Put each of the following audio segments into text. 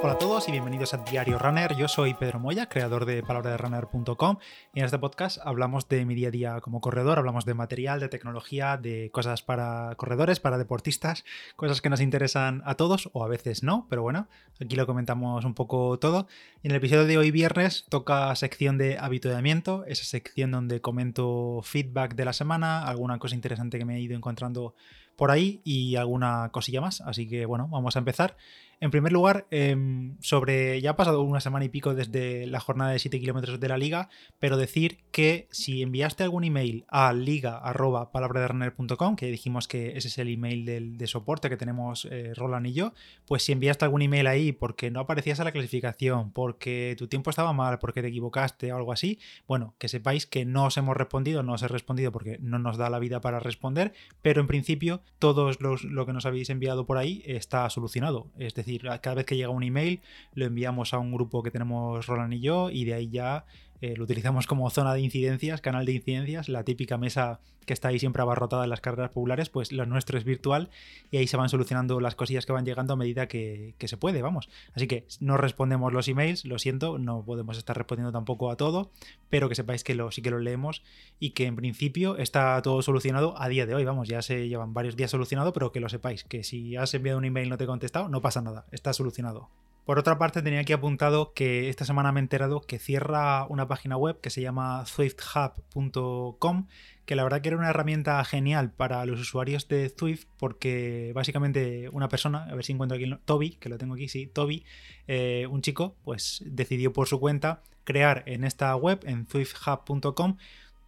Hola a todos y bienvenidos a Diario Runner. Yo soy Pedro Moya, creador de palabraderunner.com y en este podcast hablamos de mi día a día como corredor, hablamos de material, de tecnología, de cosas para corredores, para deportistas, cosas que nos interesan a todos o a veces no, pero bueno, aquí lo comentamos un poco todo. En el episodio de hoy viernes toca sección de habituamiento, esa sección donde comento feedback de la semana, alguna cosa interesante que me he ido encontrando por ahí y alguna cosilla más. Así que bueno, vamos a empezar. En primer lugar, em, sobre. Ya ha pasado una semana y pico desde la jornada de 7 kilómetros de la liga, pero decir que si enviaste algún email a liga.palabraderunner.com, que dijimos que ese es el email del, de soporte que tenemos eh, Roland y yo, pues si enviaste algún email ahí porque no aparecías a la clasificación, porque tu tiempo estaba mal, porque te equivocaste o algo así, bueno, que sepáis que no os hemos respondido, no os he respondido porque no nos da la vida para responder, pero en principio todos los, lo que nos habéis enviado por ahí está solucionado. Es decir, cada vez que llega un email lo enviamos a un grupo que tenemos Roland y yo y de ahí ya eh, lo utilizamos como zona de incidencias, canal de incidencias, la típica mesa que está ahí siempre abarrotada en las carreras populares, pues lo nuestro es virtual y ahí se van solucionando las cosillas que van llegando a medida que, se puede, vamos. Así que no respondemos los emails, lo siento, no podemos estar respondiendo tampoco a todo, pero que sepáis que sí que lo leemos y que en principio está todo solucionado a día de hoy, vamos, ya se llevan varios días solucionado, pero que lo sepáis, que si has enviado un email y no te he contestado, no pasa nada, está solucionado. Por otra parte, tenía aquí apuntado que esta semana me he enterado que cierra una página web que se llama swifthub.com, que la verdad que era una herramienta genial para los usuarios de Swift, porque básicamente una persona, a ver si encuentro aquí, Toby, que lo tengo aquí, sí, Toby, eh, un chico, pues decidió por su cuenta crear en esta web, en swifthub.com,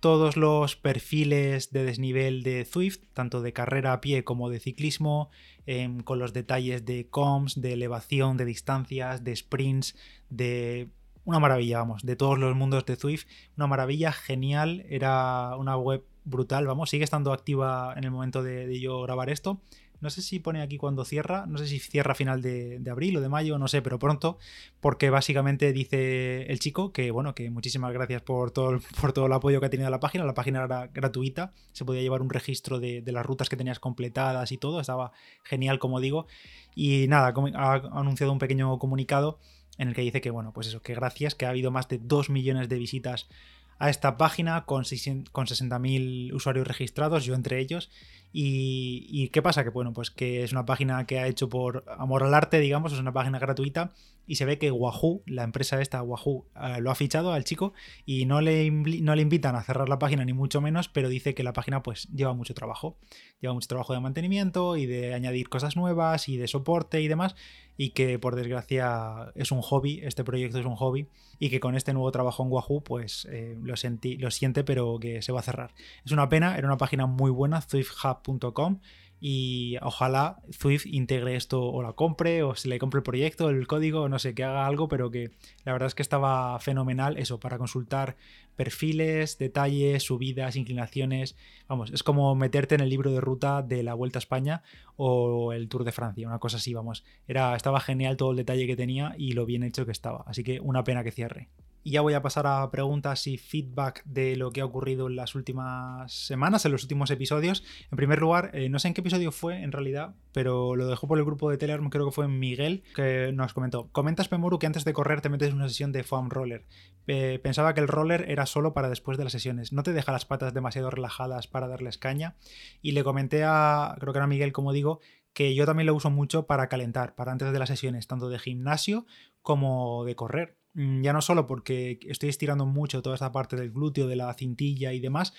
todos los perfiles de desnivel de Swift, tanto de carrera a pie como de ciclismo, em, con los detalles de comms, de elevación, de distancias, de sprints, de una maravilla, vamos, de todos los mundos de Swift, una maravilla genial, era una web brutal, vamos, sigue estando activa en el momento de yo grabar esto no sé si pone aquí cuando cierra, no sé si cierra a final de, abril o de mayo, no sé, pero pronto, porque básicamente dice el chico que, bueno, que muchísimas gracias por todo, el, por todo el apoyo que ha tenido la página. La página era gratuita, se podía llevar un registro de, las rutas que tenías completadas y todo, estaba genial, como digo. Y nada, ha anunciado un pequeño comunicado en el que dice que, bueno, pues eso, que gracias, que ha habido más de 2 millones de visitas a esta página con, con 60.000 usuarios registrados, yo entre ellos, y, qué pasa? Que bueno, pues que es una página que ha hecho por amor al arte, digamos, es una página gratuita y se ve que Wahoo, la empresa esta, Wahoo, eh, lo ha fichado al chico y no le, no le invitan a cerrar la página ni mucho menos, pero dice que la página pues lleva mucho trabajo, lleva mucho trabajo de mantenimiento y de añadir cosas nuevas y de soporte y demás y que por desgracia es un hobby, este proyecto es un hobby y que con este nuevo trabajo en Wahoo pues eh, lo, sentí, lo siente pero que se va a cerrar. Es una pena, era una página muy buena, Y ojalá Swift integre esto o la compre o se le compre el proyecto, el código, no sé, que haga algo, pero que la verdad es que estaba fenomenal eso para consultar perfiles, detalles, subidas, inclinaciones. Vamos, es como meterte en el libro de ruta de la Vuelta a España o el Tour de Francia, una cosa así, vamos. Era, estaba genial todo el detalle que tenía y lo bien hecho que estaba, así que una pena que cierre. Y ya voy a pasar a preguntas y feedback de lo que ha ocurrido en las últimas semanas, en los últimos episodios. En primer lugar, eh, no sé en qué episodio fue en realidad, pero lo dejó por el grupo de Telegram, creo que fue Miguel, que nos comentó. Comentas, Pemoru, que antes de correr te metes una sesión de foam roller. pensaba que el roller era solo para después de las sesiones. No te deja las patas demasiado relajadas para darles caña. Y le comenté a, creo que era Miguel, como digo, que yo también lo uso mucho para calentar, para antes de las sesiones, tanto de gimnasio como de correr ya no solo porque estoy estirando mucho toda esta parte del glúteo, de la cintilla y demás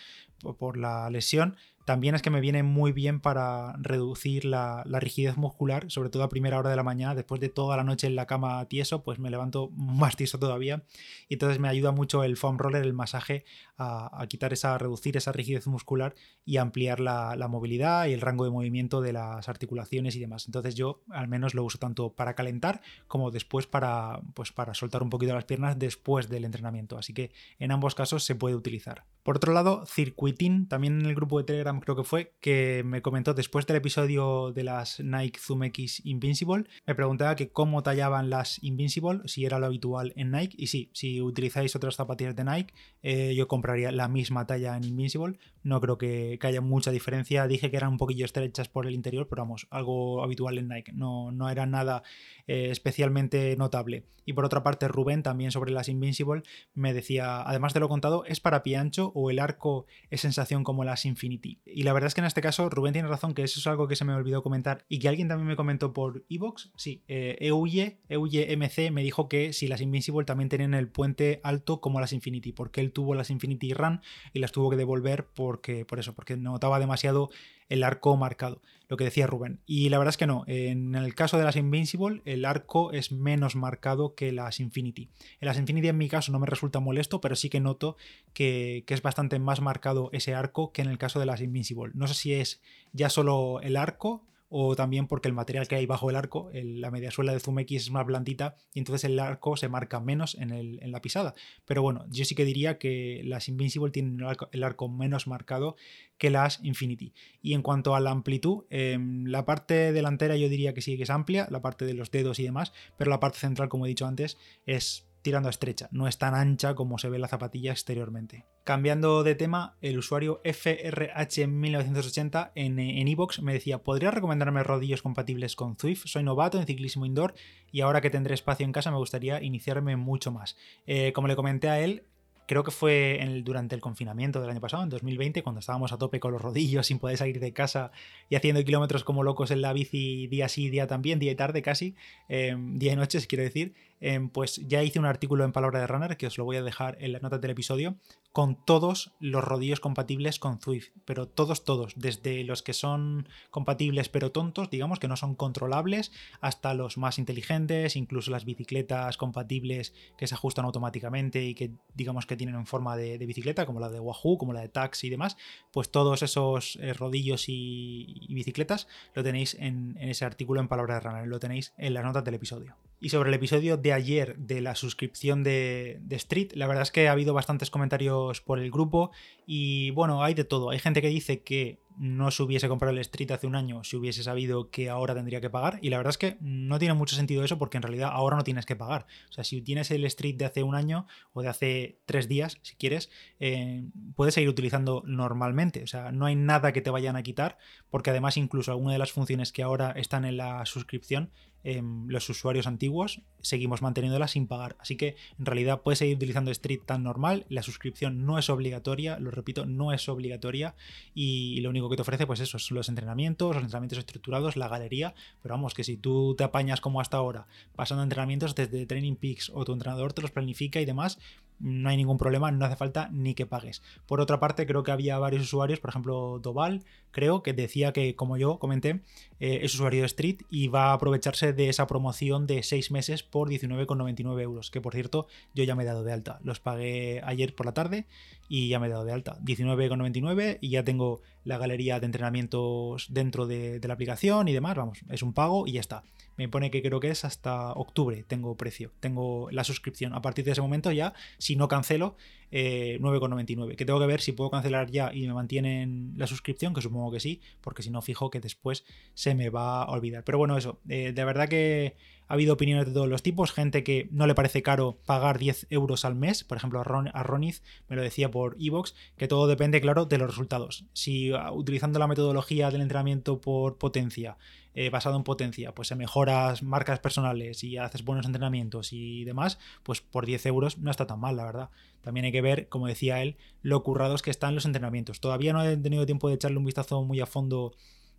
por la lesión, también es que me viene muy bien para reducir la, rigidez muscular, sobre todo a primera hora de la mañana, después de toda la noche en la cama tieso, pues me levanto más tieso todavía. Y entonces me ayuda mucho el foam roller, el masaje, a, quitar esa, a reducir esa rigidez muscular y ampliar la, movilidad y el rango de movimiento de las articulaciones y demás. Entonces yo al menos lo uso tanto para calentar como después para, pues para soltar un poquito las piernas después del entrenamiento. Así que en ambos casos se puede utilizar. Por otro lado, Circuitin, también en el grupo de Telegram creo que fue, que me comentó después del episodio de las Nike Zoom X Invincible, me preguntaba que cómo tallaban las Invincible, si era lo habitual en Nike, y sí, si utilizáis otras zapatillas de Nike, eh, yo compraría la misma talla en Invincible, no creo que, haya mucha diferencia, dije que eran un poquillo estrechas por el interior, pero vamos, algo habitual en Nike, no, no era nada eh, especialmente notable. Y por otra parte, Rubén, también sobre las Invincible, me decía, además de lo contado, ¿es para pie ancho o el arco es sensación como las Infinity? Y la verdad es que en este caso, Rubén tiene razón, que eso es algo que se me olvidó comentar y que alguien también me comentó por Evox. Sí, eh, EUYE, EUYE MC me dijo que si las Invincible también tenían el puente alto como las Infinity, porque él tuvo las Infinity Run y las tuvo que devolver porque, por eso, porque notaba demasiado el arco marcado, lo que decía Rubén. Y la verdad es que no, en el caso de las Invincible, el arco es menos marcado que las Infinity. En las Infinity en mi caso no me resulta molesto, pero sí que noto que, que es bastante más marcado ese arco que en el caso de las Invincible. No sé si es ya solo el arco o también porque el material que hay bajo el arco, la media suela de Zoom X es más blandita y entonces el arco se marca menos en, la pisada. Pero bueno, yo sí que diría que las Invincible tienen el arco, menos marcado que las Infinity. Y en cuanto a la amplitud, em, la parte delantera yo diría que sí que es amplia, la parte de los dedos y demás, pero la parte central, como he dicho antes, es tirando a estrecha, no es tan ancha como se ve la zapatilla exteriormente. Cambiando de tema, el usuario FRH1980 en Evox me decía, ¿podría recomendarme rodillos compatibles con Zwift? Soy novato en ciclismo indoor y ahora que tendré espacio en casa me gustaría iniciarme mucho más. Eh, como le comenté a él, creo que fue durante el confinamiento del año pasado, en 2020, cuando estábamos a tope con los rodillos sin poder salir de casa y haciendo kilómetros como locos en la bici día sí, día también, día y tarde casi, eh, día y noche, quiero decir. Em, pues ya hice un artículo en Palabra de Runner, que os lo voy a dejar en las notas del episodio, con todos los rodillos compatibles con Zwift, pero todos, todos, desde los que son compatibles pero tontos, digamos que no son controlables, hasta los más inteligentes, incluso las bicicletas compatibles que se ajustan automáticamente y que digamos que tienen en forma de, bicicleta, como la de Wahoo, como la de Taxi y demás, pues todos esos eh, rodillos y, bicicletas lo tenéis en, en ese artículo en Palabra de Runner, lo tenéis en las notas del episodio. Y sobre el episodio de ayer de la suscripción de, Street, la verdad es que ha habido bastantes comentarios por el grupo y bueno, hay de todo. Hay gente que dice que no se hubiese comprado el Street hace un año si hubiese sabido que ahora tendría que pagar. Y la verdad es que no tiene mucho sentido eso porque en realidad ahora no tienes que pagar. O sea, si tienes el Street de hace un año o de hace tres días, si quieres, eh, puedes seguir utilizando normalmente. O sea, no hay nada que te vayan a quitar porque además incluso alguna de las funciones que ahora están en la suscripción Em, los usuarios antiguos seguimos manteniéndola sin pagar. Así que en realidad puedes seguir utilizando Street tan normal. La suscripción no es obligatoria, lo repito, no es obligatoria. Y lo único que te ofrece, pues eso, son los entrenamientos, los entrenamientos estructurados, la galería. Pero vamos, que si tú te apañas como hasta ahora, pasando entrenamientos desde Training Peaks o tu entrenador te los planifica y demás, no hay ningún problema, no hace falta ni que pagues. Por otra parte, creo que había varios usuarios, por ejemplo, Doval, creo que decía que, como yo comenté, eh, es usuario de Street y va a aprovecharse de esa promoción de 6 meses por 19,99 euros, que por cierto, yo ya me he dado de alta. Los pagué ayer por la tarde y ya me he dado de alta. 19,99 y ya tengo la galería de entrenamientos dentro de, la aplicación y demás. Vamos, es un pago y ya está me pone que creo que es hasta octubre tengo precio, tengo la suscripción. A partir de ese momento ya, si no cancelo, 9,99. Eh, que tengo que ver si puedo cancelar ya y me mantienen la suscripción, que supongo que sí, porque si no, fijo que después se me va a olvidar. Pero bueno, eso, eh, de verdad que ha habido opiniones de todos los tipos, gente que no le parece caro pagar 10 euros al mes, por ejemplo a, Ron, Roniz me lo decía por Evox, que todo depende, claro, de los resultados. Si ah, utilizando la metodología del entrenamiento por potencia, eh, basado en potencia, pues se mejoras marcas personales y haces buenos entrenamientos y demás, pues por 10 euros no está tan mal, la verdad. También hay que ver, como decía él, lo currados que están los entrenamientos. Todavía no he tenido tiempo de echarle un vistazo muy a fondo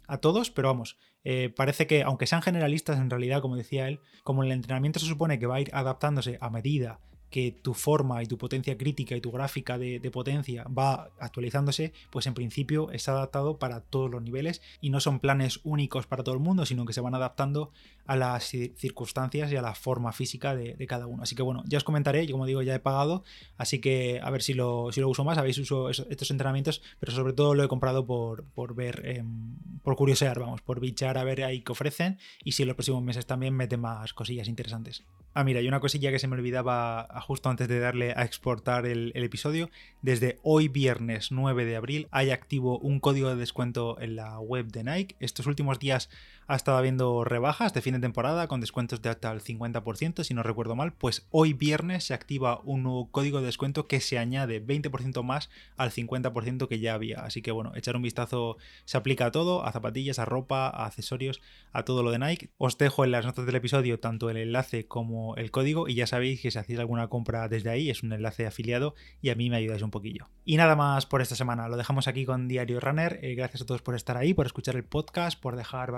a todos, pero vamos, eh, parece que aunque sean generalistas en realidad, como decía él, como el entrenamiento se supone que va a ir adaptándose a medida que tu forma y tu potencia crítica y tu gráfica de, potencia va actualizándose, pues en principio está adaptado para todos los niveles y no son planes únicos para todo el mundo, sino que se van adaptando a las circunstancias y a la forma física de, cada uno. Así que bueno, ya os comentaré, yo como digo ya he pagado, así que a ver si lo, si lo uso más, habéis usado estos entrenamientos, pero sobre todo lo he comprado por, por ver, em, por curiosear, vamos, por bichar a ver ahí qué ofrecen y si en los próximos meses también meten más cosillas interesantes. Ah, mira, hay una cosilla que se me olvidaba justo antes de darle a exportar el, episodio. Desde hoy viernes 9 de abril hay activo un código de descuento en la web de Nike. Estos últimos días ha estado habiendo rebajas de fin de temporada con descuentos de hasta el 50%, si no recuerdo mal. Pues hoy viernes se activa un nuevo código de descuento que se añade 20% más al 50% que ya había. Así que bueno, echar un vistazo se aplica a todo, a zapatillas, a ropa, a accesorios, a todo lo de Nike. Os dejo en las notas del episodio tanto el enlace como el código y ya sabéis que si hacéis alguna compra desde ahí es un enlace afiliado y a mí me ayudáis un poquillo. Y nada más por esta semana, lo dejamos aquí con Diario Runner. Eh, gracias a todos por estar ahí, por escuchar el podcast, por dejar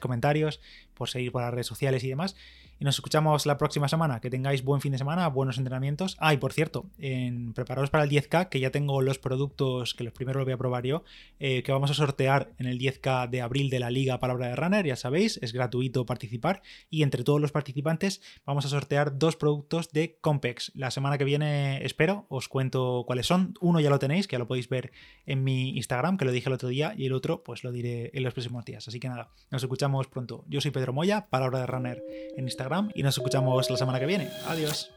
comentarios, por seguir por las redes sociales y demás y nos escuchamos la próxima semana. Que tengáis buen fin de semana, buenos entrenamientos. Ah, y por cierto, en preparados para el 10K, que ya tengo los productos, que los primeros los voy a probar yo, eh, que vamos a sortear en el 10K de abril de la Liga Palabra de Runner, ya sabéis, es gratuito participar. Y entre todos los participantes vamos a sortear dos productos de Compex. La semana que viene, espero, os cuento cuáles son. Uno ya lo tenéis, que ya lo podéis ver en mi Instagram, que lo dije el otro día, y el otro, pues lo diré en los próximos días. Así que nada, nos escuchamos pronto. Yo soy Pedro Moya, Palabra de Runner en Y nos escuchamos la semana que viene. Adiós.